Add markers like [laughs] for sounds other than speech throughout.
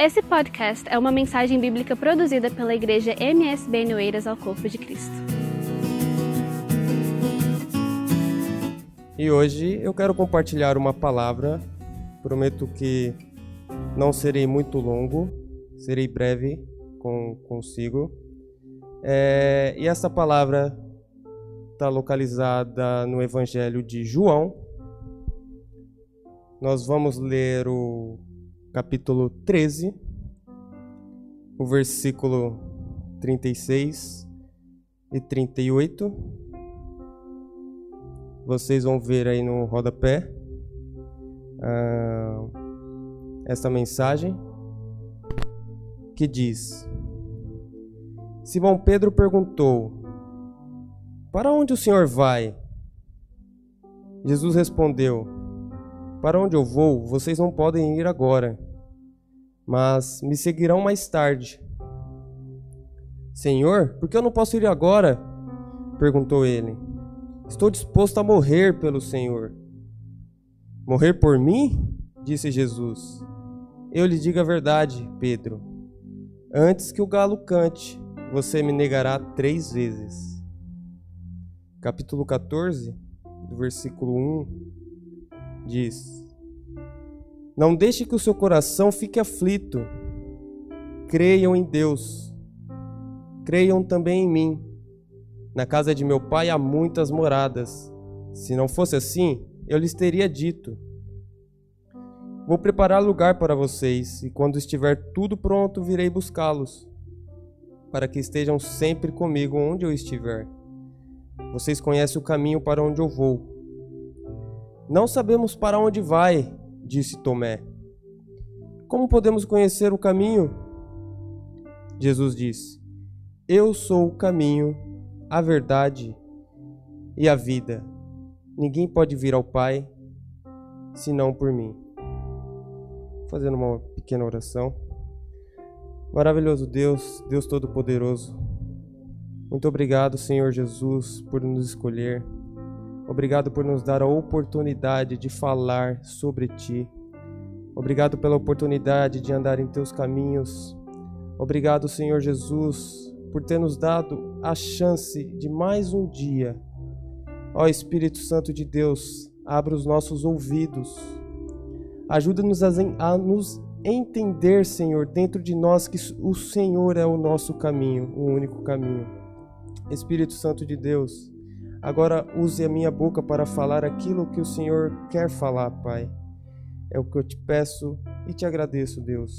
Esse podcast é uma mensagem bíblica produzida pela igreja MSB Noeiras ao Corpo de Cristo. E hoje eu quero compartilhar uma palavra. Prometo que não serei muito longo, serei breve com, consigo. É, e essa palavra está localizada no Evangelho de João. Nós vamos ler o capítulo 13, o versículo 36 e 38. Vocês vão ver aí no rodapé uh, essa mensagem que diz: Simão Pedro perguntou: para onde o senhor vai? Jesus respondeu: Para onde eu vou, vocês não podem ir agora, mas me seguirão mais tarde. Senhor, por que eu não posso ir agora? perguntou ele. Estou disposto a morrer pelo Senhor. Morrer por mim? disse Jesus. Eu lhe digo a verdade, Pedro. Antes que o galo cante, você me negará três vezes capítulo 14, do versículo 1, diz: Não deixe que o seu coração fique aflito. Creiam em Deus. Creiam também em mim. Na casa de meu pai há muitas moradas. Se não fosse assim, eu lhes teria dito: Vou preparar lugar para vocês, e quando estiver tudo pronto, virei buscá-los, para que estejam sempre comigo onde eu estiver. Vocês conhecem o caminho para onde eu vou. Não sabemos para onde vai, disse Tomé. Como podemos conhecer o caminho? Jesus disse: Eu sou o caminho, a verdade e a vida. Ninguém pode vir ao Pai senão por mim. Fazendo uma pequena oração. Maravilhoso Deus, Deus Todo-Poderoso, muito obrigado, Senhor Jesus, por nos escolher. Obrigado por nos dar a oportunidade de falar sobre Ti. Obrigado pela oportunidade de andar em Teus caminhos. Obrigado, Senhor Jesus, por ter nos dado a chance de mais um dia. Ó Espírito Santo de Deus, abra os nossos ouvidos. Ajuda-nos a, nos entender, Senhor, dentro de nós que o Senhor é o nosso caminho, o único caminho. Espírito Santo de Deus, agora use a minha boca para falar aquilo que o Senhor quer falar, Pai. É o que eu te peço e te agradeço, Deus.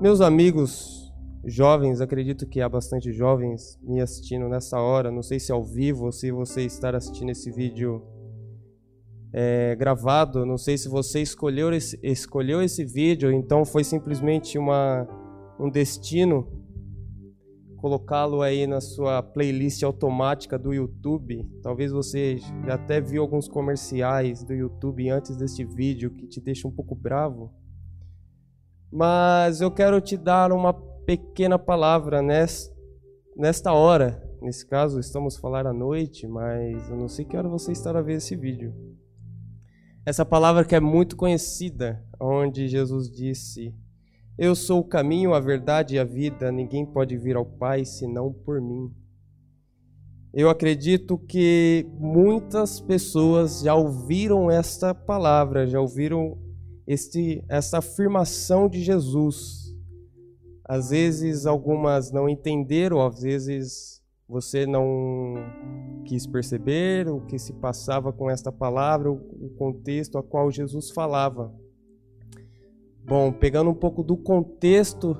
Meus amigos jovens, acredito que há bastante jovens me assistindo nessa hora. Não sei se ao vivo ou se você está assistindo esse vídeo é, gravado. Não sei se você escolheu esse, escolheu esse vídeo, então foi simplesmente uma, um destino colocá-lo aí na sua playlist automática do YouTube. Talvez você já até viu alguns comerciais do YouTube antes deste vídeo que te deixa um pouco bravo. Mas eu quero te dar uma pequena palavra nesta hora. Nesse caso, estamos falar à noite, mas eu não sei que hora você estará ver esse vídeo. Essa palavra que é muito conhecida, onde Jesus disse: eu sou o caminho, a verdade e a vida, ninguém pode vir ao Pai senão por mim. Eu acredito que muitas pessoas já ouviram esta palavra, já ouviram este, esta afirmação de Jesus. Às vezes algumas não entenderam, às vezes você não quis perceber o que se passava com esta palavra, o contexto a qual Jesus falava. Bom, pegando um pouco do contexto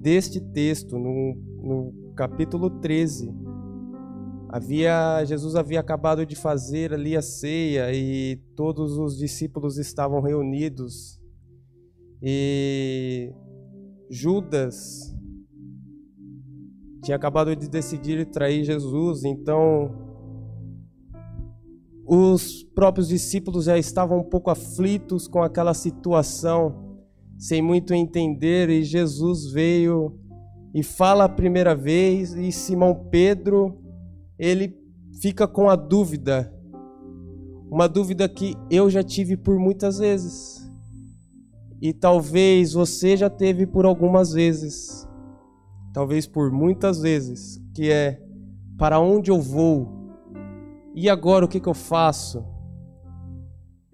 deste texto, no, no capítulo 13, havia Jesus havia acabado de fazer ali a ceia e todos os discípulos estavam reunidos. E Judas tinha acabado de decidir trair Jesus, então os próprios discípulos já estavam um pouco aflitos com aquela situação sem muito entender, e Jesus veio e fala a primeira vez, e Simão Pedro, ele fica com a dúvida, uma dúvida que eu já tive por muitas vezes. e talvez você já teve por algumas vezes, talvez por muitas vezes, que é para onde eu vou? E agora o que, que eu faço?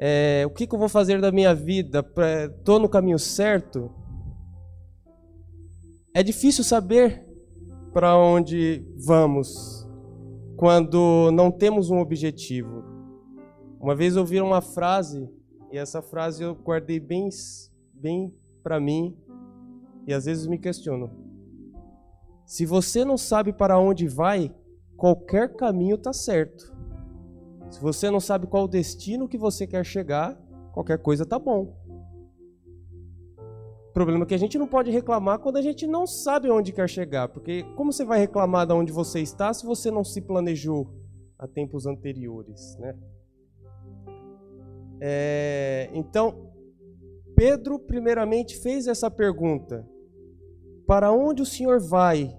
É, o que, que eu vou fazer da minha vida? Estou no caminho certo? É difícil saber para onde vamos quando não temos um objetivo. Uma vez ouvi uma frase, e essa frase eu guardei bem bem para mim e às vezes me questiono. Se você não sabe para onde vai, qualquer caminho está certo. Se você não sabe qual o destino que você quer chegar, qualquer coisa tá bom. O problema é que a gente não pode reclamar quando a gente não sabe onde quer chegar, porque como você vai reclamar de onde você está se você não se planejou a tempos anteriores, né? É, então, Pedro, primeiramente, fez essa pergunta: Para onde o Senhor vai?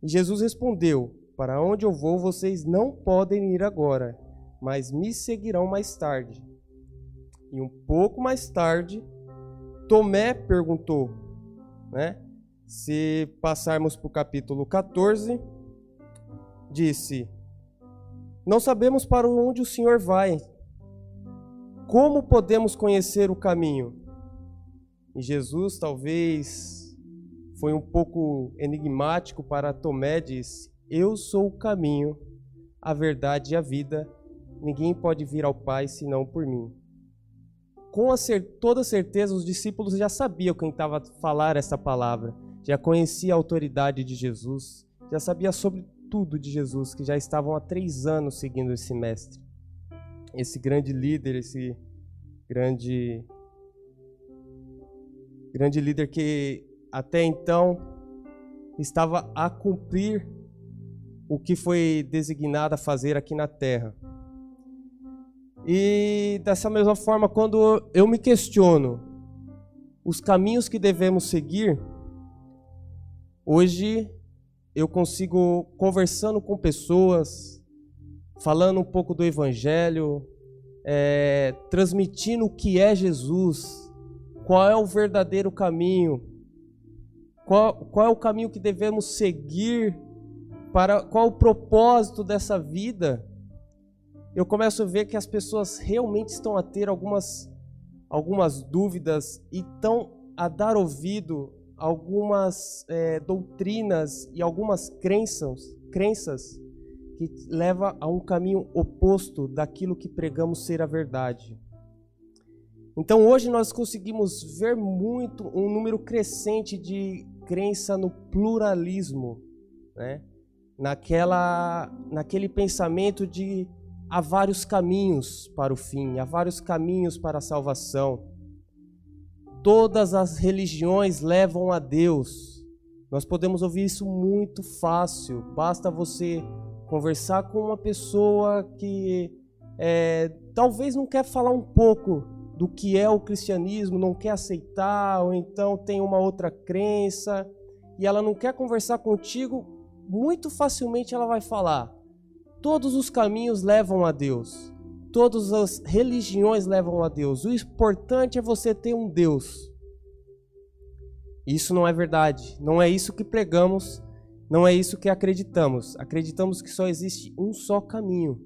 E Jesus respondeu: Para onde eu vou, vocês não podem ir agora, mas me seguirão mais tarde. E um pouco mais tarde, Tomé perguntou, né? Se passarmos para o capítulo 14, disse: Não sabemos para onde o Senhor vai. Como podemos conhecer o caminho? E Jesus talvez foi um pouco enigmático para Tomé, disse: Eu sou o caminho, a verdade e a vida. Ninguém pode vir ao Pai senão por mim. Com toda certeza, os discípulos já sabiam quem estava a falar essa palavra, já conhecia a autoridade de Jesus, já sabia sobre tudo de Jesus, que já estavam há três anos seguindo esse mestre esse grande líder, esse grande grande líder que até então estava a cumprir o que foi designado a fazer aqui na terra. E dessa mesma forma, quando eu me questiono os caminhos que devemos seguir, hoje eu consigo conversando com pessoas, falando um pouco do Evangelho, é, transmitindo o que é Jesus, qual é o verdadeiro caminho, qual, qual é o caminho que devemos seguir, para qual o propósito dessa vida, eu começo a ver que as pessoas realmente estão a ter algumas, algumas dúvidas e estão a dar ouvido a algumas é, doutrinas e algumas crenças, crenças que leva a um caminho oposto daquilo que pregamos ser a verdade. Então hoje nós conseguimos ver muito um número crescente de crença no pluralismo, né? Naquela, naquele pensamento de há vários caminhos para o fim, há vários caminhos para a salvação. Todas as religiões levam a Deus. Nós podemos ouvir isso muito fácil. Basta você conversar com uma pessoa que é, talvez não quer falar um pouco do que é o cristianismo, não quer aceitar, ou então tem uma outra crença, e ela não quer conversar contigo, muito facilmente ela vai falar: todos os caminhos levam a Deus, todas as religiões levam a Deus, o importante é você ter um Deus. Isso não é verdade, não é isso que pregamos não é isso que acreditamos. Acreditamos que só existe um só caminho.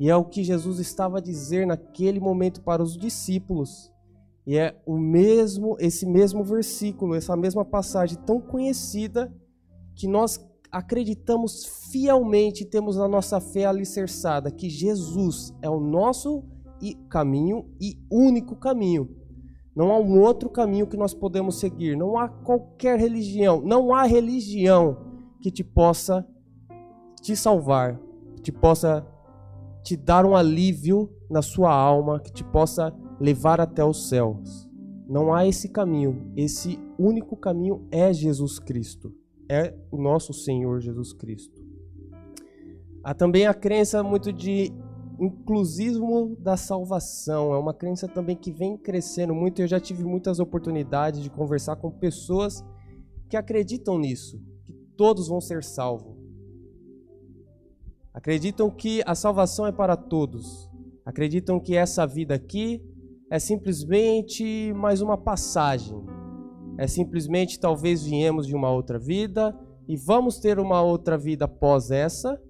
E é o que Jesus estava a dizer naquele momento para os discípulos. E é o mesmo, esse mesmo versículo, essa mesma passagem tão conhecida que nós acreditamos fielmente, temos a nossa fé alicerçada que Jesus é o nosso caminho e único caminho. Não há um outro caminho que nós podemos seguir, não há qualquer religião, não há religião que te possa te salvar, que te possa te dar um alívio na sua alma, que te possa levar até os céus. Não há esse caminho. Esse único caminho é Jesus Cristo. É o nosso Senhor Jesus Cristo. Há também a crença muito de inclusismo da salvação. É uma crença também que vem crescendo muito. Eu já tive muitas oportunidades de conversar com pessoas que acreditam nisso, todos vão ser salvos. Acreditam que a salvação é para todos. Acreditam que essa vida aqui é simplesmente mais uma passagem. É simplesmente talvez viemos de uma outra vida e vamos ter uma outra vida após essa,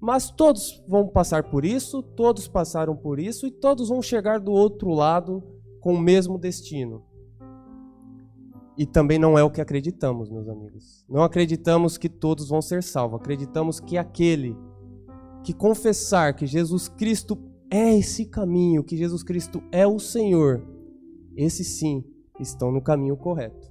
mas todos vão passar por isso, todos passaram por isso e todos vão chegar do outro lado com o mesmo destino. E também não é o que acreditamos, meus amigos. Não acreditamos que todos vão ser salvos. Acreditamos que aquele que confessar que Jesus Cristo é esse caminho, que Jesus Cristo é o Senhor, esses sim estão no caminho correto.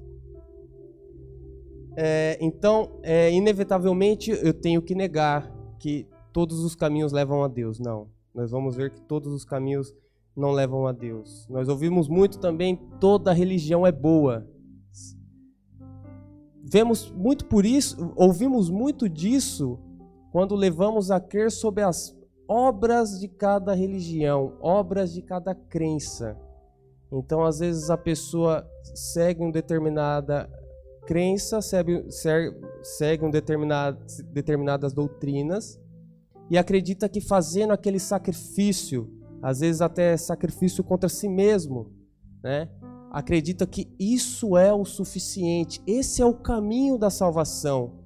É, então, é, inevitavelmente, eu tenho que negar que todos os caminhos levam a Deus. Não. Nós vamos ver que todos os caminhos não levam a Deus. Nós ouvimos muito também: toda religião é boa. Vemos muito por isso, ouvimos muito disso quando levamos a crer sobre as obras de cada religião, obras de cada crença. Então, às vezes, a pessoa segue uma determinada crença, segue, segue um determinado, determinadas doutrinas e acredita que fazendo aquele sacrifício, às vezes até sacrifício contra si mesmo, né? acredita que isso é o suficiente, esse é o caminho da salvação.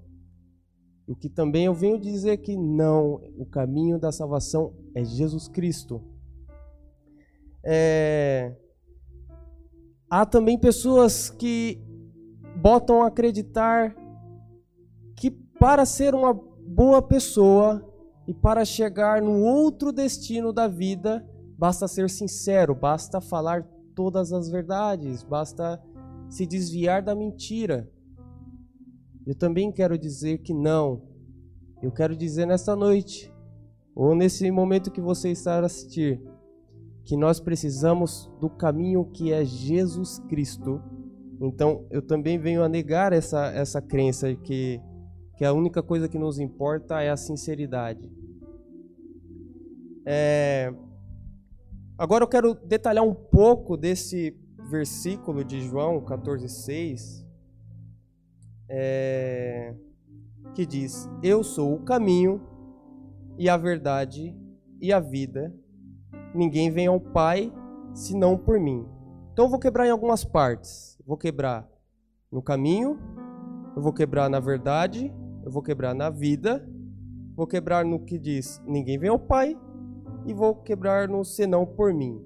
O que também eu venho dizer que não, o caminho da salvação é Jesus Cristo. É... Há também pessoas que botam a acreditar que para ser uma boa pessoa e para chegar no outro destino da vida, basta ser sincero, basta falar todas as verdades, basta se desviar da mentira. Eu também quero dizer que não. Eu quero dizer nesta noite, ou nesse momento que você está a assistir, que nós precisamos do caminho que é Jesus Cristo. Então, eu também venho a negar essa, essa crença que, que a única coisa que nos importa é a sinceridade. É, Agora eu quero detalhar um pouco desse versículo de João 14,6, é, que diz: Eu sou o caminho e a verdade e a vida. Ninguém vem ao Pai senão por mim. Então eu vou quebrar em algumas partes. vou quebrar no caminho, eu vou quebrar na verdade, eu vou quebrar na vida, vou quebrar no que diz: Ninguém vem ao Pai e vou quebrar no senão por mim.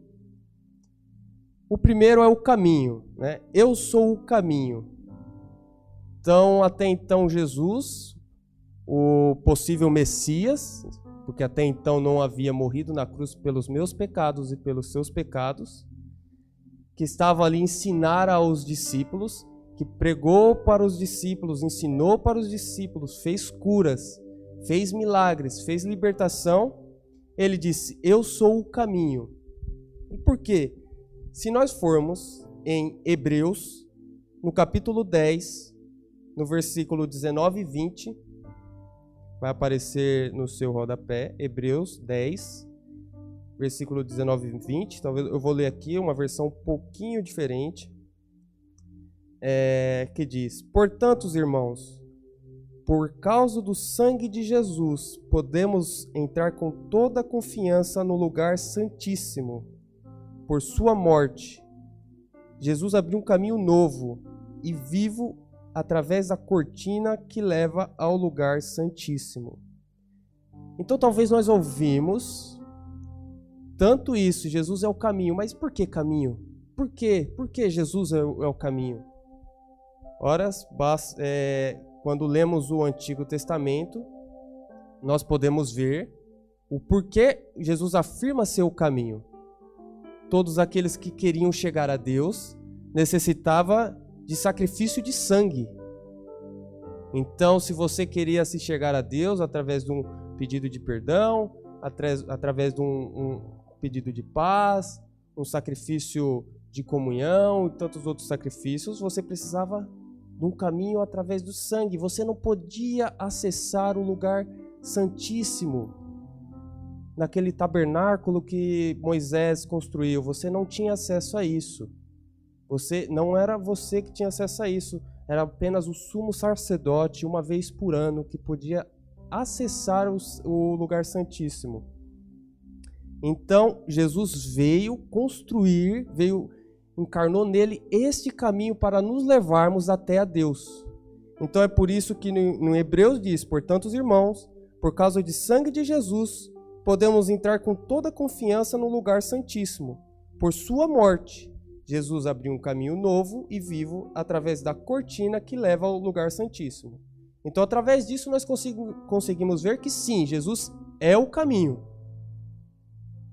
O primeiro é o caminho, né? Eu sou o caminho. Então, até então Jesus, o possível Messias, porque até então não havia morrido na cruz pelos meus pecados e pelos seus pecados, que estava ali ensinar aos discípulos, que pregou para os discípulos, ensinou para os discípulos, fez curas, fez milagres, fez libertação ele disse: Eu sou o caminho. E por quê? Se nós formos em Hebreus, no capítulo 10, no versículo 19 e 20, vai aparecer no seu rodapé, Hebreus 10, versículo 19 e 20. Talvez eu vou ler aqui uma versão um pouquinho diferente, é, que diz: Portanto, irmãos, por causa do sangue de Jesus, podemos entrar com toda confiança no lugar santíssimo. Por sua morte, Jesus abriu um caminho novo e vivo através da cortina que leva ao lugar santíssimo. Então talvez nós ouvimos tanto isso, Jesus é o caminho, mas por que caminho? Por quê? Por que Jesus é o, é o caminho? Ora, é, quando lemos o Antigo Testamento, nós podemos ver o porquê Jesus afirma ser o caminho. Todos aqueles que queriam chegar a Deus necessitava de sacrifício de sangue. Então, se você queria se chegar a Deus através de um pedido de perdão, através de um, um pedido de paz, um sacrifício de comunhão e tantos outros sacrifícios, você precisava de um caminho através do sangue. Você não podia acessar o lugar santíssimo naquele tabernáculo que Moisés construiu. Você não tinha acesso a isso. Você não era você que tinha acesso a isso. Era apenas o sumo sacerdote uma vez por ano que podia acessar o lugar santíssimo. Então, Jesus veio construir, veio encarnou nele este caminho para nos levarmos até a Deus. Então é por isso que no, Hebreus diz: Portanto, os irmãos, por causa de sangue de Jesus, podemos entrar com toda confiança no lugar santíssimo. Por sua morte, Jesus abriu um caminho novo e vivo através da cortina que leva ao lugar santíssimo. Então, através disso, nós conseguimos ver que sim, Jesus é o caminho.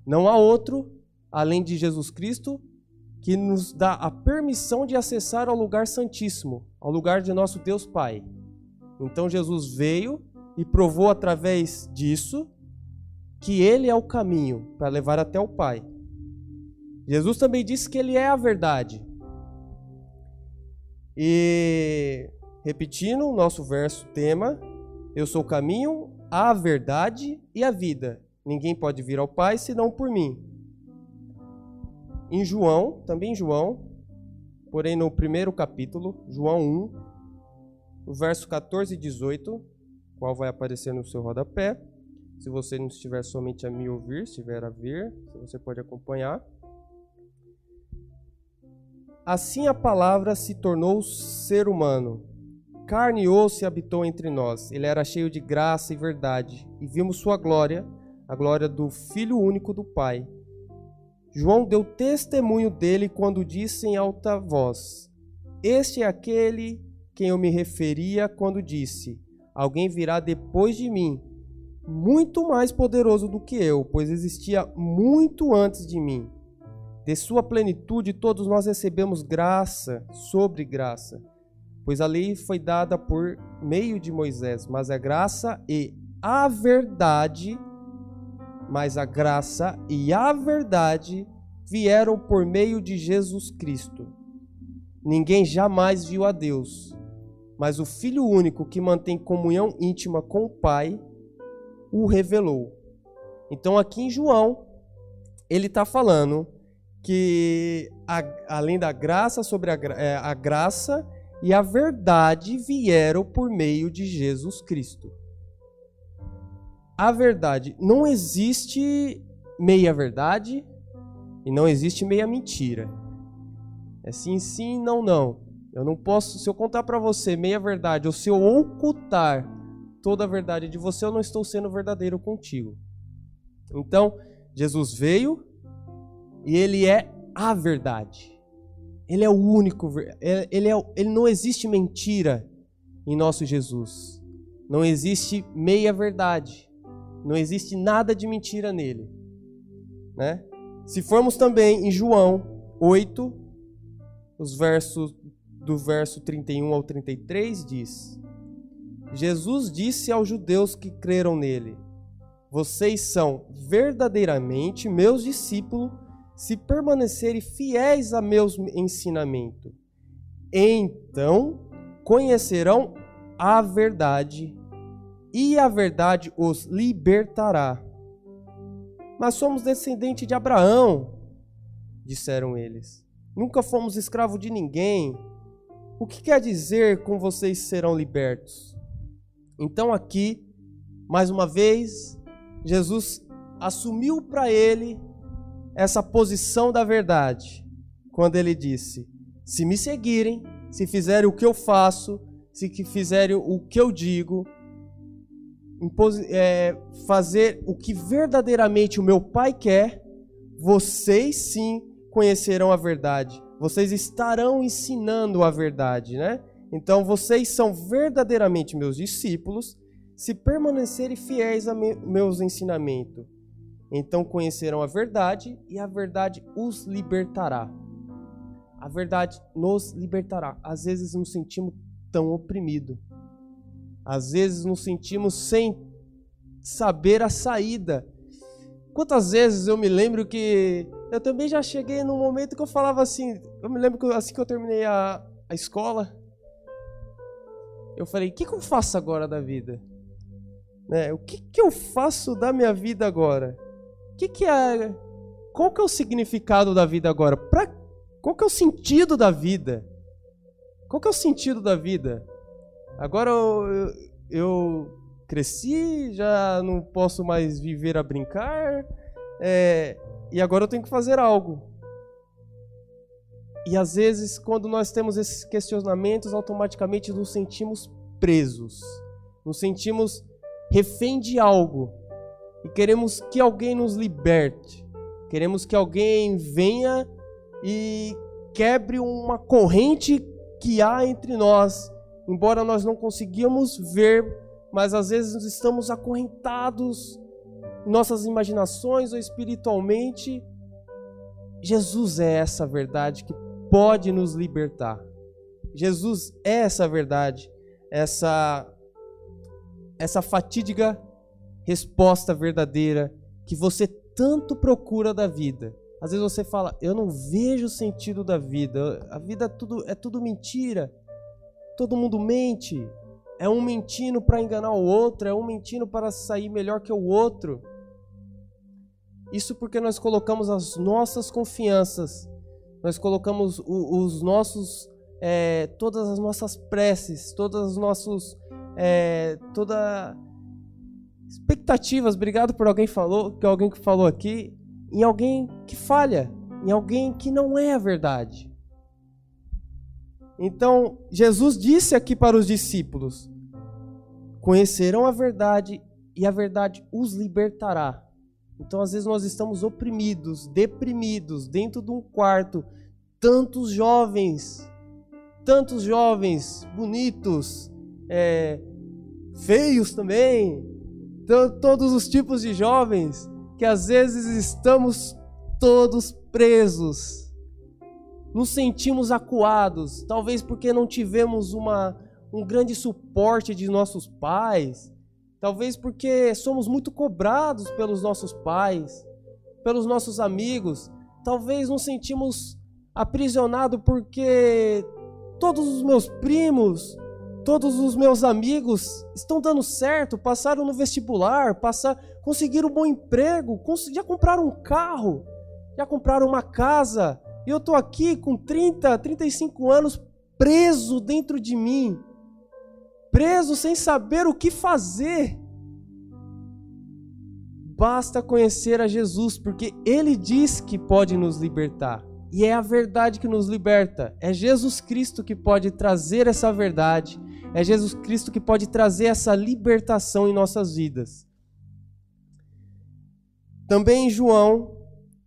Não há outro além de Jesus Cristo que nos dá a permissão de acessar ao lugar santíssimo, ao lugar de nosso Deus Pai. Então Jesus veio e provou através disso que ele é o caminho para levar até o Pai. Jesus também disse que ele é a verdade. E repetindo o nosso verso tema, eu sou o caminho, a verdade e a vida. Ninguém pode vir ao Pai senão por mim. Em João, também em João, porém no primeiro capítulo, João 1, o verso 14 e 18, qual vai aparecer no seu rodapé. Se você não estiver somente a me ouvir, estiver a ver, você pode acompanhar. Assim a palavra se tornou ser humano. Carne e osso habitou entre nós. Ele era cheio de graça e verdade. E vimos sua glória, a glória do Filho único do Pai João deu testemunho dele quando disse em alta voz: Este é aquele quem eu me referia quando disse: Alguém virá depois de mim, muito mais poderoso do que eu, pois existia muito antes de mim. De sua plenitude todos nós recebemos graça sobre graça, pois a lei foi dada por meio de Moisés, mas a graça e a verdade mas a graça e a verdade vieram por meio de Jesus Cristo. Ninguém jamais viu a Deus, mas o Filho único que mantém comunhão íntima com o Pai o revelou. Então, aqui em João, ele está falando que a, além da graça sobre a, é, a graça e a verdade vieram por meio de Jesus Cristo a verdade. Não existe meia verdade e não existe meia mentira. É sim, sim, não, não. Eu não posso, se eu contar para você meia verdade ou se eu ocultar toda a verdade de você, eu não estou sendo verdadeiro contigo. Então, Jesus veio e ele é a verdade. Ele é o único, ele, é, ele não existe mentira em nosso Jesus. Não existe meia verdade. Não existe nada de mentira nele. Né? Se formos também em João 8, os versos do verso 31 ao 33 diz: Jesus disse aos judeus que creram nele: Vocês são verdadeiramente meus discípulos se permanecerem fiéis a meus ensinamentos. Então conhecerão a verdade e a verdade os libertará. Mas somos descendentes de Abraão, disseram eles. Nunca fomos escravos de ninguém. O que quer dizer com vocês serão libertos? Então, aqui, mais uma vez, Jesus assumiu para ele essa posição da verdade, quando ele disse: Se me seguirem, se fizerem o que eu faço, se fizerem o que eu digo, é, fazer o que verdadeiramente o meu Pai quer, vocês sim conhecerão a verdade. Vocês estarão ensinando a verdade, né? Então vocês são verdadeiramente meus discípulos se permanecerem fiéis a me, meus ensinamentos. Então conhecerão a verdade e a verdade os libertará. A verdade nos libertará. Às vezes nos sentimos tão oprimidos às vezes nos sentimos sem saber a saída. Quantas vezes eu me lembro que eu também já cheguei num momento que eu falava assim, eu me lembro que assim que eu terminei a, a escola, eu falei, o que, que eu faço agora da vida? Né? O que, que eu faço da minha vida agora? Que, que é, qual que é o significado da vida agora? Pra, qual que é o sentido da vida? Qual que é o sentido da vida? Agora eu, eu cresci, já não posso mais viver a brincar, é, e agora eu tenho que fazer algo. E às vezes, quando nós temos esses questionamentos, automaticamente nos sentimos presos, nos sentimos refém de algo e queremos que alguém nos liberte, queremos que alguém venha e quebre uma corrente que há entre nós, embora nós não conseguimos ver, mas às vezes estamos acorrentados em nossas imaginações ou espiritualmente. Jesus é essa verdade que pode nos libertar. Jesus é essa verdade, essa essa fatídica resposta verdadeira que você tanto procura da vida. Às vezes você fala, eu não vejo o sentido da vida, a vida é tudo, é tudo mentira, todo mundo mente, é um mentindo para enganar o outro, é um mentindo para sair melhor que o outro. Isso porque nós colocamos as nossas confianças, nós colocamos os nossos, é, todas as nossas preces, todos os nossos, é, toda expectativas. Obrigado por alguém falou, que alguém que falou aqui em alguém que falha, em alguém que não é a verdade. Então, Jesus disse aqui para os discípulos: Conhecerão a verdade e a verdade os libertará. Então, às vezes, nós estamos oprimidos, deprimidos, dentro de um quarto, tantos jovens, tantos jovens bonitos, é, feios também, todos os tipos de jovens que às vezes estamos todos presos, nos sentimos acuados, talvez porque não tivemos uma, um grande suporte de nossos pais, talvez porque somos muito cobrados pelos nossos pais, pelos nossos amigos, talvez nos sentimos aprisionados porque todos os meus primos Todos os meus amigos estão dando certo, passaram no vestibular, passar, conseguiram um bom emprego, já compraram um carro, já compraram uma casa. E eu estou aqui com 30, 35 anos preso dentro de mim, preso sem saber o que fazer. Basta conhecer a Jesus, porque Ele diz que pode nos libertar. E é a verdade que nos liberta. É Jesus Cristo que pode trazer essa verdade é Jesus Cristo que pode trazer essa libertação em nossas vidas. Também em João,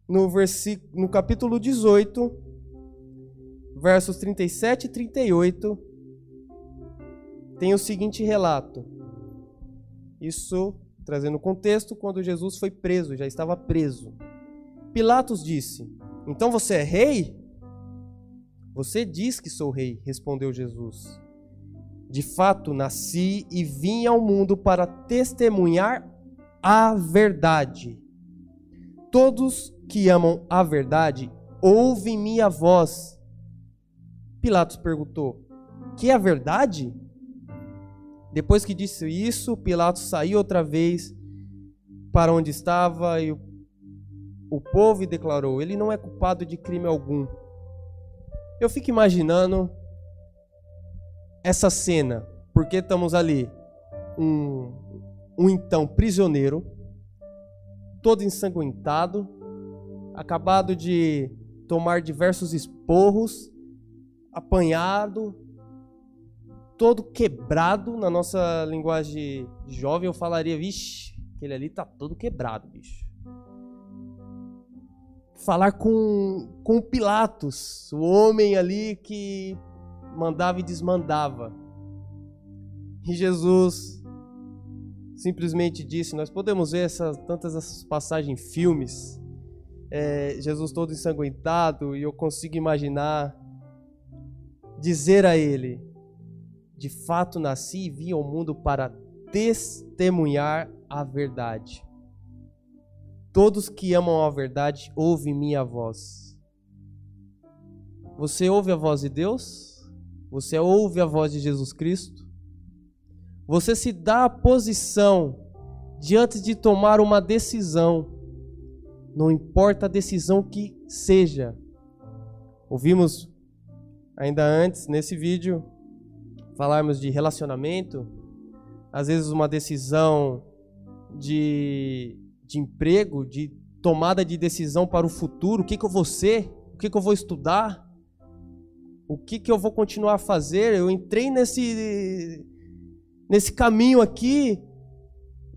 no, versículo, no capítulo 18, versos 37 e 38, tem o seguinte relato. Isso trazendo contexto quando Jesus foi preso, já estava preso. Pilatos disse: Então você é rei? Você diz que sou rei, respondeu Jesus. De fato, nasci e vim ao mundo para testemunhar a verdade. Todos que amam a verdade ouvem minha voz. Pilatos perguntou: Que é a verdade? Depois que disse isso, Pilatos saiu outra vez para onde estava e o, povo declarou: Ele não é culpado de crime algum. Eu fico imaginando essa cena, porque estamos ali, um, um então prisioneiro, todo ensanguentado, acabado de tomar diversos esporros, apanhado, todo quebrado, na nossa linguagem jovem eu falaria, vixe, aquele ali tá todo quebrado, bicho. Falar com, com Pilatos, o homem ali que mandava e desmandava. E Jesus simplesmente disse: Nós podemos ver essas, tantas essas passagens em filmes, é, Jesus todo ensanguentado, e eu consigo imaginar dizer a ele: De fato nasci e vim ao mundo para testemunhar a verdade. Todos que amam a verdade ouvem minha voz. Você ouve a voz de Deus? Você ouve a voz de Jesus Cristo? Você se dá a posição diante de tomar uma decisão, não importa a decisão que seja. Ouvimos ainda antes nesse vídeo falarmos de relacionamento, às vezes uma decisão de, de emprego, de tomada de decisão para o futuro, o que, que eu vou ser, o que, que eu vou estudar, o que, que eu vou continuar a fazer. Eu entrei nesse, nesse caminho aqui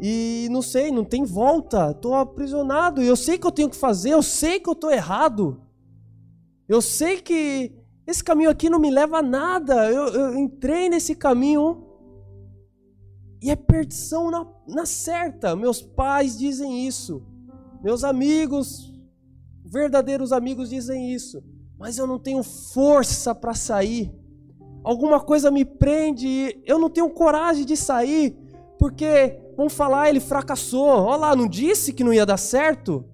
e não sei, não tem volta, estou aprisionado. Eu sei que eu tenho que fazer, eu sei que eu estou errado. Eu sei que esse caminho aqui não me leva a nada. Eu, eu entrei nesse caminho e é perdição na, na certa. Meus pais dizem isso. Meus amigos, verdadeiros amigos, dizem isso. Mas eu não tenho força para sair. Alguma coisa me prende e eu não tenho coragem de sair. Porque vão falar, ele fracassou. Olha lá, não disse que não ia dar certo?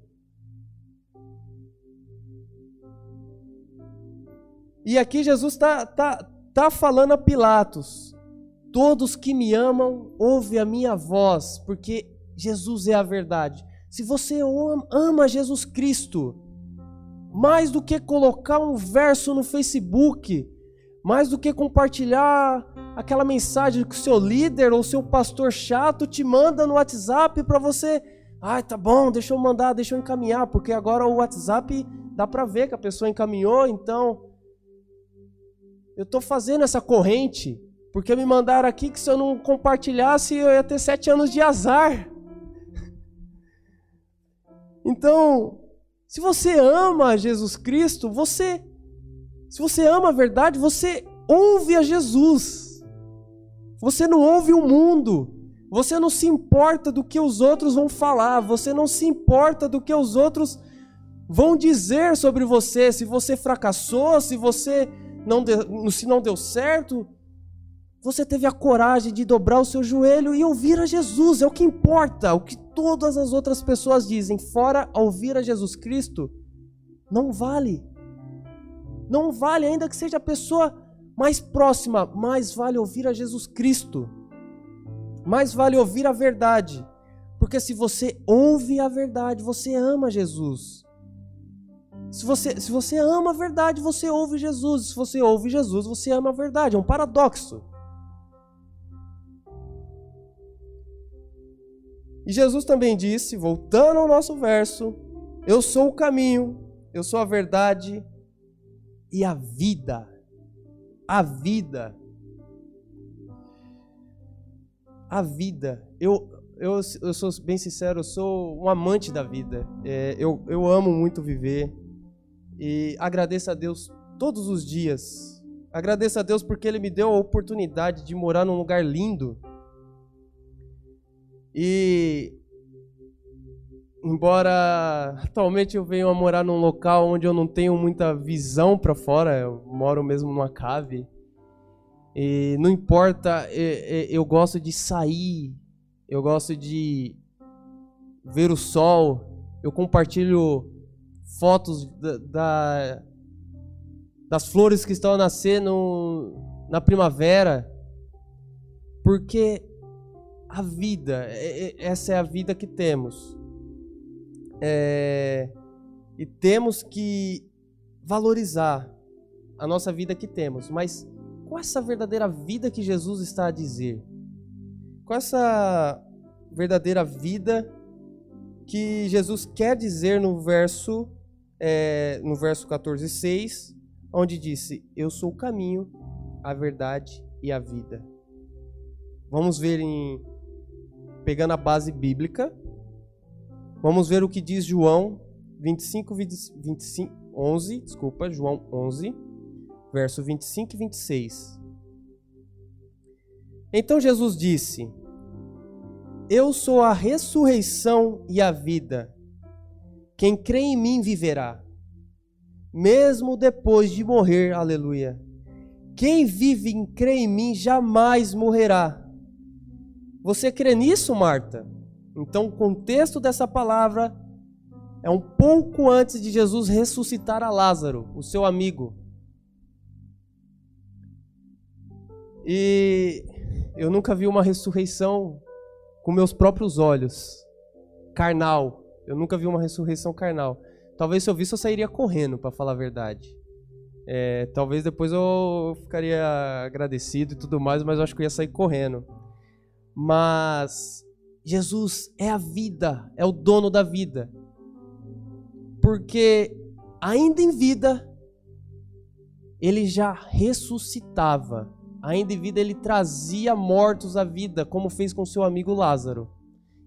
E aqui Jesus está tá, tá falando a Pilatos: Todos que me amam, ouve a minha voz, porque Jesus é a verdade. Se você ama Jesus Cristo, mais do que colocar um verso no Facebook, mais do que compartilhar aquela mensagem que o seu líder ou seu pastor chato te manda no WhatsApp para você, ai, ah, tá bom, deixa eu mandar, deixa eu encaminhar, porque agora o WhatsApp dá para ver que a pessoa encaminhou, então eu estou fazendo essa corrente porque me mandaram aqui que se eu não compartilhasse eu ia ter sete anos de azar. [laughs] Então, se você ama Jesus Cristo, você, se você ama a verdade, você ouve a Jesus. Você não ouve o mundo. Você não se importa do que os outros vão falar. Você não se importa do que os outros vão dizer sobre você. Se você fracassou, se você não deu, se não deu certo, você teve a coragem de dobrar o seu joelho e ouvir a Jesus, é o que importa. O que todas as outras pessoas dizem, fora ouvir a Jesus Cristo, não vale. Não vale, ainda que seja a pessoa mais próxima, mais vale ouvir a Jesus Cristo. Mais vale ouvir a verdade. Porque se você ouve a verdade, você ama Jesus. Se você, se você ama a verdade, você ouve Jesus. Se você ouve Jesus, você ama a verdade. É um paradoxo. E Jesus também disse, voltando ao nosso verso: Eu sou o caminho, eu sou a verdade e a vida. A vida. A vida. Eu, eu, eu sou bem sincero, eu sou um amante da vida. É, eu, eu amo muito viver. E agradeço a Deus todos os dias. Agradeço a Deus porque Ele me deu a oportunidade de morar num lugar lindo. E embora atualmente eu venho a morar num local onde eu não tenho muita visão para fora, eu moro mesmo numa cave. E não importa, eu gosto de sair, eu gosto de ver o sol, eu compartilho fotos da, da, das flores que estão no, na primavera, porque a vida, essa é a vida que temos. É, e temos que valorizar a nossa vida que temos, mas qual é essa verdadeira vida que Jesus está a dizer? Qual é essa verdadeira vida que Jesus quer dizer no verso é, no verso 14, 6, onde disse: Eu sou o caminho, a verdade e a vida. Vamos ver em pegando a base bíblica. Vamos ver o que diz João 25, 25 11, desculpa, João 11, verso 25 e 26. Então Jesus disse: Eu sou a ressurreição e a vida. Quem crê em mim viverá, mesmo depois de morrer. Aleluia. Quem vive e crê em mim jamais morrerá. Você crê nisso, Marta? Então, o contexto dessa palavra é um pouco antes de Jesus ressuscitar a Lázaro, o seu amigo. E eu nunca vi uma ressurreição com meus próprios olhos, carnal. Eu nunca vi uma ressurreição carnal. Talvez se eu visse, eu sairia correndo, para falar a verdade. É, talvez depois eu ficaria agradecido e tudo mais, mas eu acho que eu ia sair correndo. Mas Jesus é a vida, é o dono da vida. porque ainda em vida ele já ressuscitava. Ainda em vida ele trazia mortos à vida, como fez com seu amigo Lázaro,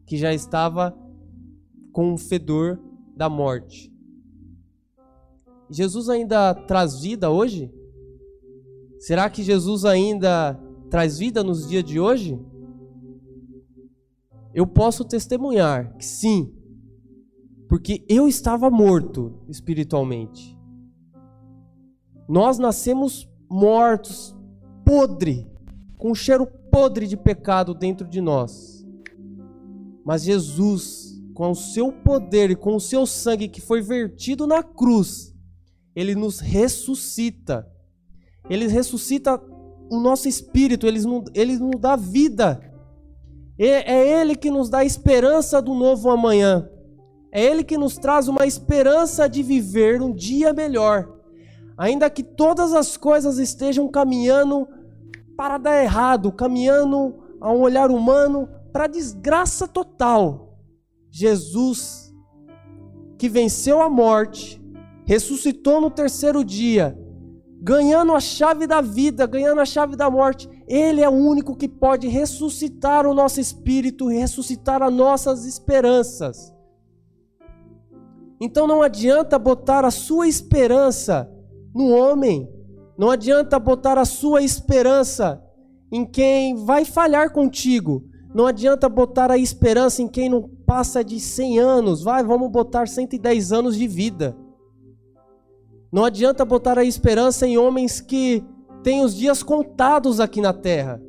que já estava com o fedor da morte. Jesus ainda traz vida hoje? Será que Jesus ainda traz vida nos dias de hoje? Eu posso testemunhar que sim, porque eu estava morto espiritualmente. Nós nascemos mortos, podre, com um cheiro podre de pecado dentro de nós. Mas Jesus, com o seu poder e com o seu sangue que foi vertido na cruz, ele nos ressuscita. Ele ressuscita o nosso espírito, ele nos, ele nos dá vida. É Ele que nos dá esperança do novo amanhã. É Ele que nos traz uma esperança de viver um dia melhor. Ainda que todas as coisas estejam caminhando para dar errado, caminhando a um olhar humano para desgraça total. Jesus, que venceu a morte, ressuscitou no terceiro dia, ganhando a chave da vida, ganhando a chave da morte. Ele é o único que pode ressuscitar o nosso espírito ressuscitar as nossas esperanças. Então não adianta botar a sua esperança no homem, não adianta botar a sua esperança em quem vai falhar contigo, não adianta botar a esperança em quem não passa de 100 anos, vai, vamos botar 110 anos de vida. Não adianta botar a esperança em homens que têm os dias contados aqui na terra.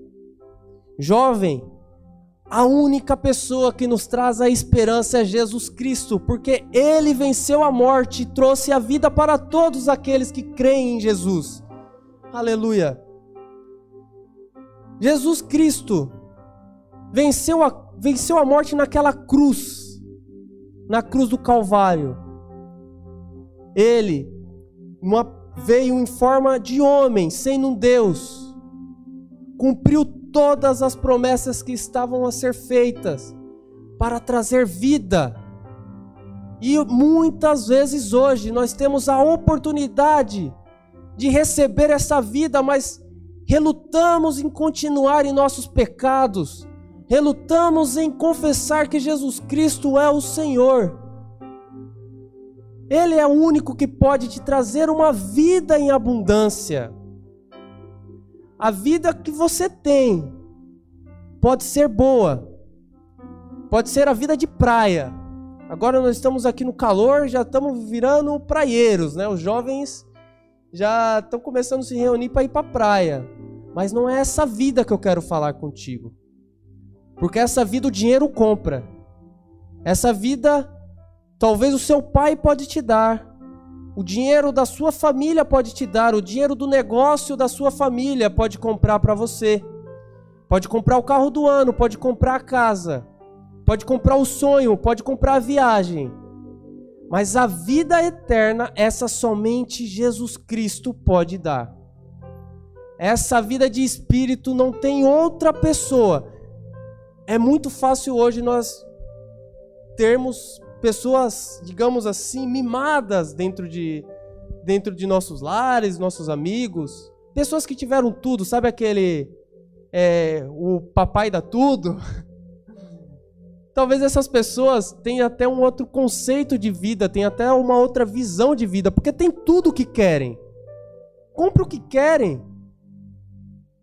Jovem, a única pessoa que nos traz a esperança é Jesus Cristo, porque ele venceu a morte e trouxe a vida para todos aqueles que creem em Jesus. Aleluia. Jesus Cristo venceu a, venceu a morte naquela cruz, na cruz do Calvário. Ele uma, veio em forma de homem, sendo um Deus, cumpriu todas as promessas que estavam a ser feitas para trazer vida. E muitas vezes hoje nós temos a oportunidade de receber essa vida, mas relutamos em continuar em nossos pecados, relutamos em confessar que Jesus Cristo é o Senhor. Ele é o único que pode te trazer uma vida em abundância. A vida que você tem pode ser boa, pode ser a vida de praia. Agora nós estamos aqui no calor, já estamos virando praieiros, né? Os jovens já estão começando a se reunir para ir para a praia. Mas não é essa vida que eu quero falar contigo. Porque essa vida o dinheiro compra. Essa vida Talvez o seu pai pode te dar, o dinheiro da sua família pode te dar, o dinheiro do negócio da sua família pode comprar para você. Pode comprar o carro do ano, pode comprar a casa, pode comprar o sonho, pode comprar a viagem. Mas a vida eterna, essa somente Jesus Cristo pode dar. Essa vida de espírito não tem outra pessoa. É muito fácil hoje nós termos pessoas, digamos assim, mimadas dentro de, dentro de nossos lares, nossos amigos. Pessoas que tiveram tudo, sabe aquele. É, o papai dá tudo? [laughs] Talvez essas pessoas tenham até um outro conceito de vida, tenham até uma outra visão de vida, porque tem tudo o que querem. Compre o que querem.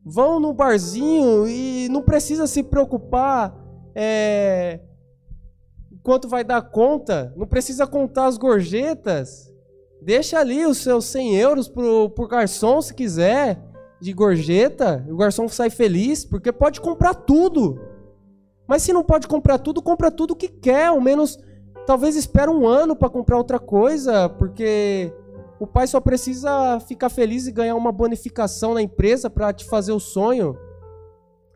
Vão no barzinho e não precisa se preocupar é, quanto vai dar conta, não precisa contar as gorjetas. Deixa ali os seus 100 euros pro, pro garçom se quiser, de gorjeta. O garçom sai feliz, porque pode comprar tudo. Mas se não pode comprar tudo, compra tudo que quer. Ao menos, talvez espera um ano para comprar outra coisa, porque o pai só precisa ficar feliz e ganhar uma bonificação na empresa para te fazer o sonho.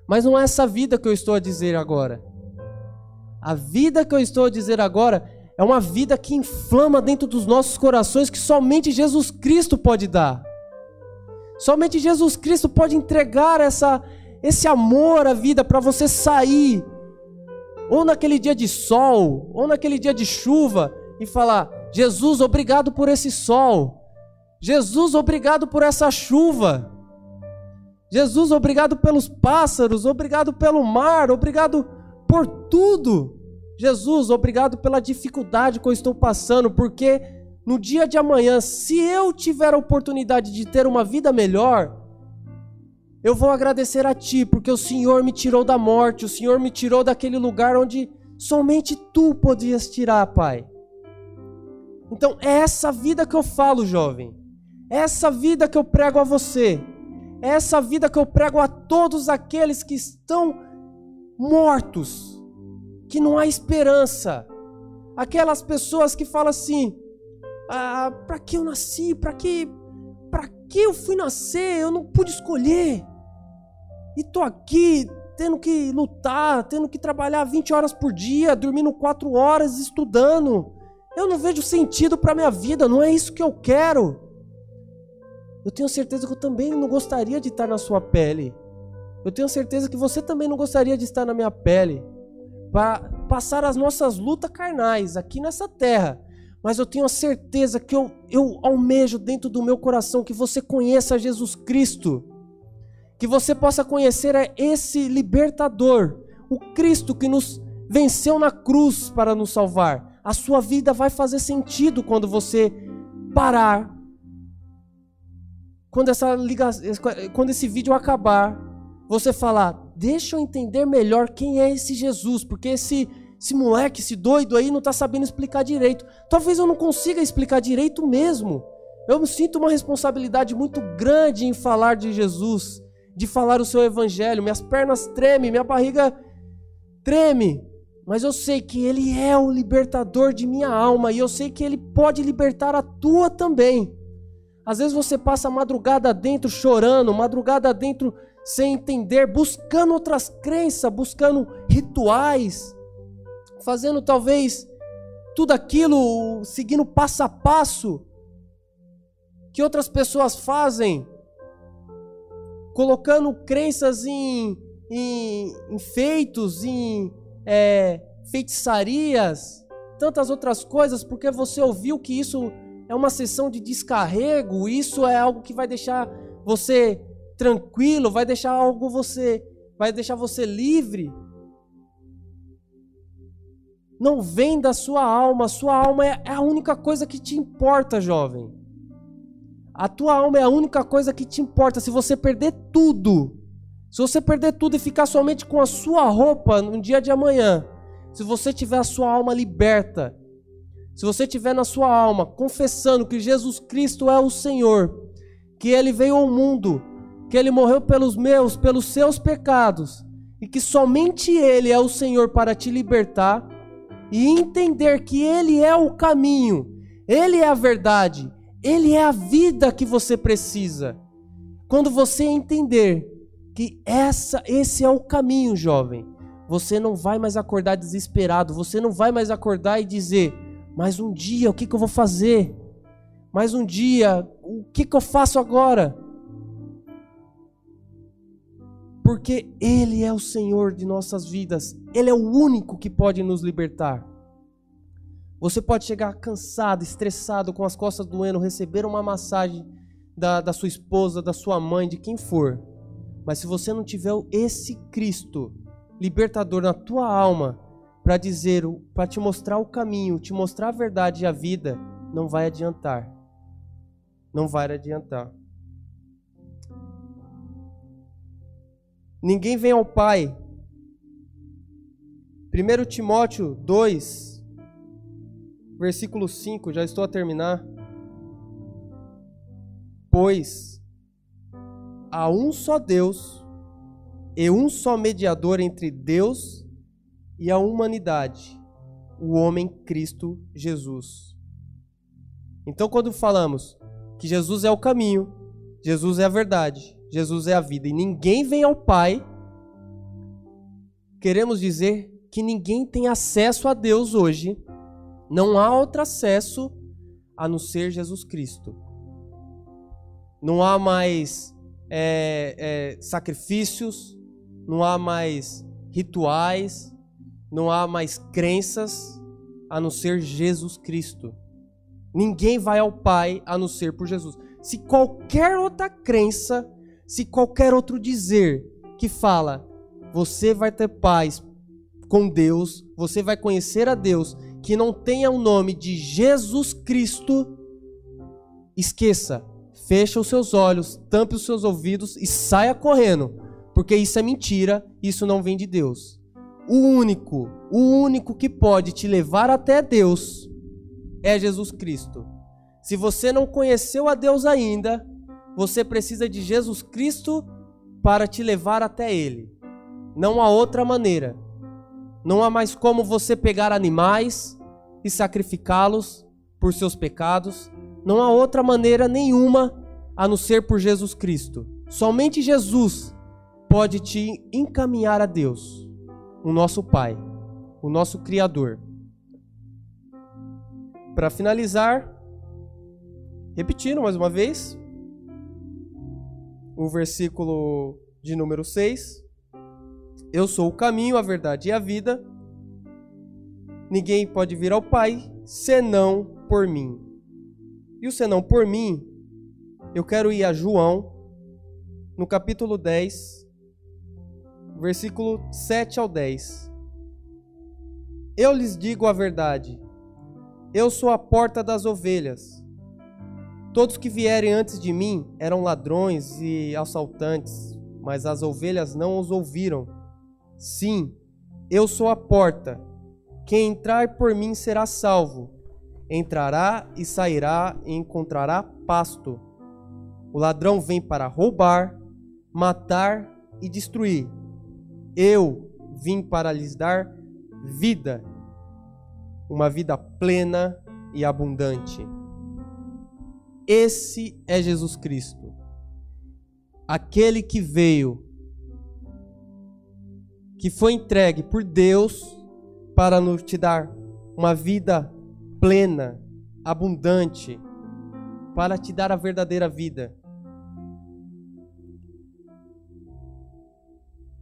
Mas não é essa vida que eu estou a dizer agora. A vida que eu estou a dizer agora é uma vida que inflama dentro dos nossos corações que somente Jesus Cristo pode dar. Somente Jesus Cristo pode entregar essa, esse amor à vida para você sair, ou naquele dia de sol, ou naquele dia de chuva, e falar: Jesus, obrigado por esse sol. Jesus, obrigado por essa chuva. Jesus, obrigado pelos pássaros, obrigado pelo mar, obrigado por tudo. Jesus, obrigado pela dificuldade que eu estou passando, porque no dia de amanhã, se eu tiver a oportunidade de ter uma vida melhor, eu vou agradecer a Ti, porque o Senhor me tirou da morte, o Senhor me tirou daquele lugar onde somente Tu podias tirar, Pai. Então, é essa vida que eu falo, jovem. É essa vida que eu prego a você. É essa vida que eu prego a todos aqueles que estão mortos, que não há esperança. Aquelas pessoas que falam assim: ah, para que eu nasci? Para que, para que eu fui nascer? Eu não pude escolher. E tô aqui tendo que lutar, tendo que trabalhar 20 horas por dia, dormindo 4 horas, estudando. Eu não vejo sentido para minha vida, não é isso que eu quero. Eu tenho certeza que eu também não gostaria de estar na sua pele. Eu tenho certeza que você também não gostaria de estar na minha pele. Para passar as nossas lutas carnais aqui nessa terra. Mas eu tenho a certeza que eu, eu almejo dentro do meu coração que você conheça Jesus Cristo. Que você possa conhecer esse libertador, o Cristo que nos venceu na cruz para nos salvar. A sua vida vai fazer sentido quando você parar quando, essa liga... quando esse vídeo acabar, você falar: deixa eu entender melhor quem é esse Jesus, porque esse, esse moleque, esse doido aí não está sabendo explicar direito. Talvez eu não consiga explicar direito mesmo. Eu me sinto uma responsabilidade muito grande em falar de Jesus, de falar o seu evangelho. Minhas pernas tremem, minha barriga treme. Mas eu sei que Ele é o libertador de minha alma e eu sei que Ele pode libertar a tua também. Às vezes você passa a madrugada dentro chorando, madrugada dentro sem entender, buscando outras crenças, buscando rituais, fazendo talvez tudo aquilo, seguindo passo a passo que outras pessoas fazem, colocando crenças em, em, em feitos, em é, feitiçarias, tantas outras coisas, porque você ouviu que isso é uma sessão de descarrego, isso é algo que vai deixar você tranquilo, vai deixar algo você, vai deixar você livre. Não vem da sua alma, sua alma é, é a única coisa que te importa, jovem. A tua alma é a única coisa que te importa. Se você perder tudo, se você perder tudo e ficar somente com a sua roupa no dia de amanhã, se você tiver a sua alma liberta, se você tiver na sua alma confessando que Jesus Cristo é o Senhor, que ele veio ao mundo, que ele morreu pelos meus, pelos seus pecados, e que somente ele é o Senhor para te libertar, e entender que ele é o caminho, ele é a verdade, ele é a vida que você precisa. Quando você entender que essa, esse é o caminho, jovem, você não vai mais acordar desesperado, você não vai mais acordar e dizer: mais um dia, o que, que eu vou fazer? Mais um dia, o que, que eu faço agora? Porque Ele é o Senhor de nossas vidas, Ele é o único que pode nos libertar. Você pode chegar cansado, estressado, com as costas doendo, receber uma massagem da, da sua esposa, da sua mãe, de quem for. Mas se você não tiver esse Cristo libertador na tua alma, para dizer, para te mostrar o caminho, te mostrar a verdade e a vida, não vai adiantar. Não vai adiantar. Ninguém vem ao Pai. 1 Timóteo 2, versículo 5, já estou a terminar. Pois há um só Deus e um só mediador entre Deus e a humanidade, o homem Cristo Jesus. Então, quando falamos que Jesus é o caminho, Jesus é a verdade, Jesus é a vida e ninguém vem ao Pai, queremos dizer que ninguém tem acesso a Deus hoje, não há outro acesso a não ser Jesus Cristo. Não há mais é, é, sacrifícios, não há mais rituais, não há mais crenças a não ser Jesus Cristo. Ninguém vai ao Pai a não ser por Jesus. Se qualquer outra crença, se qualquer outro dizer que fala, você vai ter paz com Deus, você vai conhecer a Deus, que não tenha o nome de Jesus Cristo, esqueça, fecha os seus olhos, tampe os seus ouvidos e saia correndo, porque isso é mentira, isso não vem de Deus. O único, o único que pode te levar até Deus é Jesus Cristo. Se você não conheceu a Deus ainda, você precisa de Jesus Cristo para te levar até Ele. Não há outra maneira. Não há mais como você pegar animais e sacrificá-los por seus pecados. Não há outra maneira nenhuma a não ser por Jesus Cristo. Somente Jesus pode te encaminhar a Deus, o nosso Pai, o nosso Criador. Para finalizar, repetindo mais uma vez, o versículo de número 6. Eu sou o caminho, a verdade e a vida. Ninguém pode vir ao Pai senão por mim. E o senão por mim, eu quero ir a João, no capítulo 10, versículo 7 ao 10. Eu lhes digo a verdade. Eu sou a porta das ovelhas. Todos que vierem antes de mim eram ladrões e assaltantes, mas as ovelhas não os ouviram. Sim, eu sou a porta. Quem entrar por mim será salvo. Entrará e sairá e encontrará pasto. O ladrão vem para roubar, matar e destruir. Eu vim para lhes dar vida uma vida plena e abundante. Esse é Jesus Cristo, aquele que veio, que foi entregue por Deus para nos te dar uma vida plena, abundante, para te dar a verdadeira vida.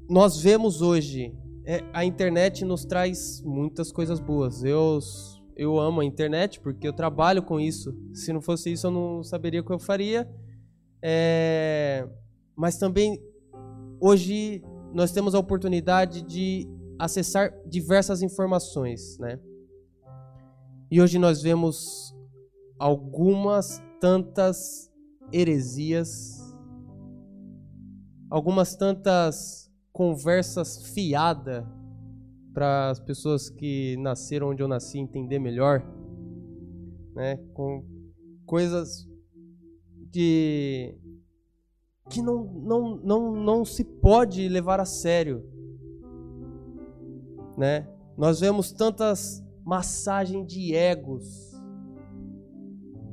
Nós vemos hoje é, a internet nos traz muitas coisas boas. Eu, eu amo a internet porque eu trabalho com isso. Se não fosse isso, eu não saberia o que eu faria. É, mas também, hoje, nós temos a oportunidade de acessar diversas informações, né? E hoje nós vemos algumas tantas heresias, algumas tantas conversas fiada para as pessoas que nasceram onde eu nasci entender melhor, né? Com coisas de que não, não, não, não se pode levar a sério, né? Nós vemos tantas massagens de egos,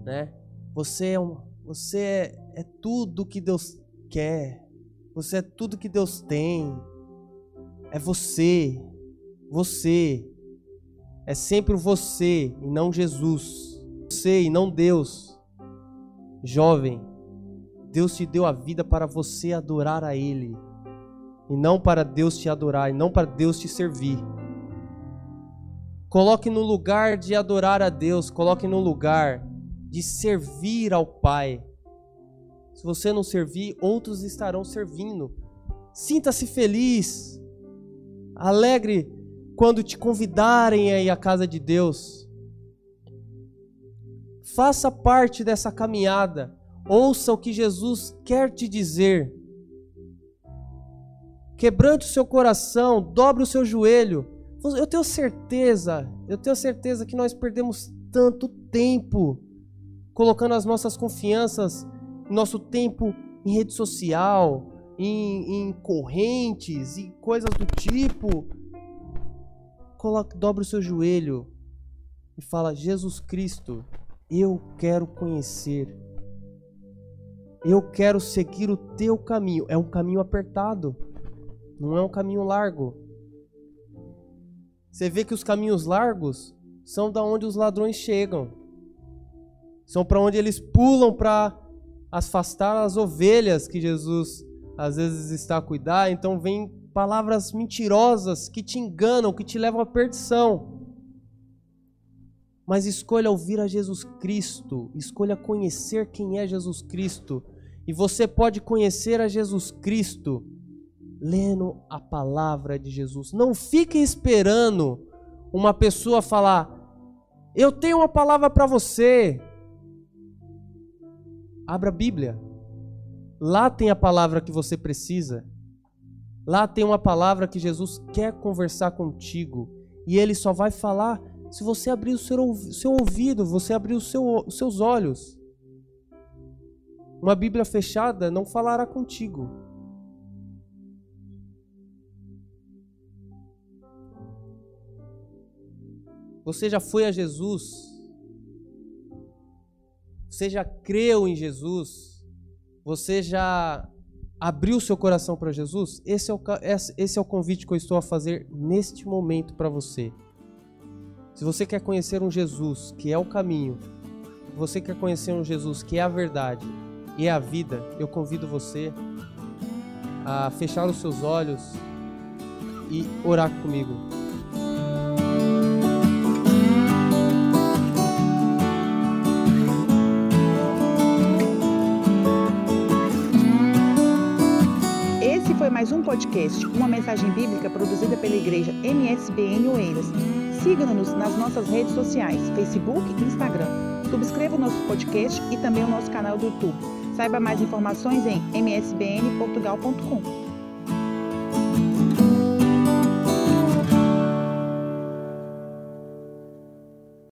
né? Você é um, você é, é tudo que Deus quer. Você é tudo que Deus tem. É você. Você. É sempre você e não Jesus. Você e não Deus. Jovem, Deus te deu a vida para você adorar a Ele. E não para Deus te adorar, e não para Deus te servir. Coloque no lugar de adorar a Deus, coloque no lugar de servir ao Pai. Se você não servir, outros estarão servindo. Sinta-se feliz, alegre quando te convidarem aí à casa de Deus. Faça parte dessa caminhada. Ouça o que Jesus quer te dizer. Quebrante o seu coração, dobre o seu joelho. Eu tenho certeza, eu tenho certeza que nós perdemos tanto tempo colocando as nossas confianças nosso tempo em rede social, em, em correntes e coisas do tipo. Coloque, dobra o seu joelho e fala: Jesus Cristo, eu quero conhecer. Eu quero seguir o teu caminho. É um caminho apertado, não é um caminho largo. Você vê que os caminhos largos são da onde os ladrões chegam. São para onde eles pulam para afastar as ovelhas que Jesus às vezes está a cuidar, então vem palavras mentirosas que te enganam, que te levam à perdição. mas escolha ouvir a Jesus Cristo, escolha conhecer quem é Jesus Cristo. E você pode conhecer a Jesus Cristo lendo a palavra de Jesus. Não fique esperando uma pessoa falar: Eu tenho uma palavra para você. Abra a Bíblia. Lá tem a palavra que você precisa. Lá tem uma palavra que Jesus quer conversar contigo. E ele só vai falar se você abrir o seu, seu ouvido, você abrir o seu, os seus olhos. Uma Bíblia fechada não falará contigo. Você já foi a Jesus? Você já creu em Jesus? Você já abriu seu coração para Jesus? Esse é, o, esse é o convite que eu estou a fazer neste momento para você. Se você quer conhecer um Jesus que é o caminho, você quer conhecer um Jesus que é a verdade e é a vida, eu convido você a fechar os seus olhos e orar comigo. Podcast, uma mensagem bíblica produzida pela igreja MSBN Oeiras. Siga-nos nas nossas redes sociais, Facebook e Instagram. Subscreva o nosso podcast e também o nosso canal do YouTube. Saiba mais informações em msbnportugal.com.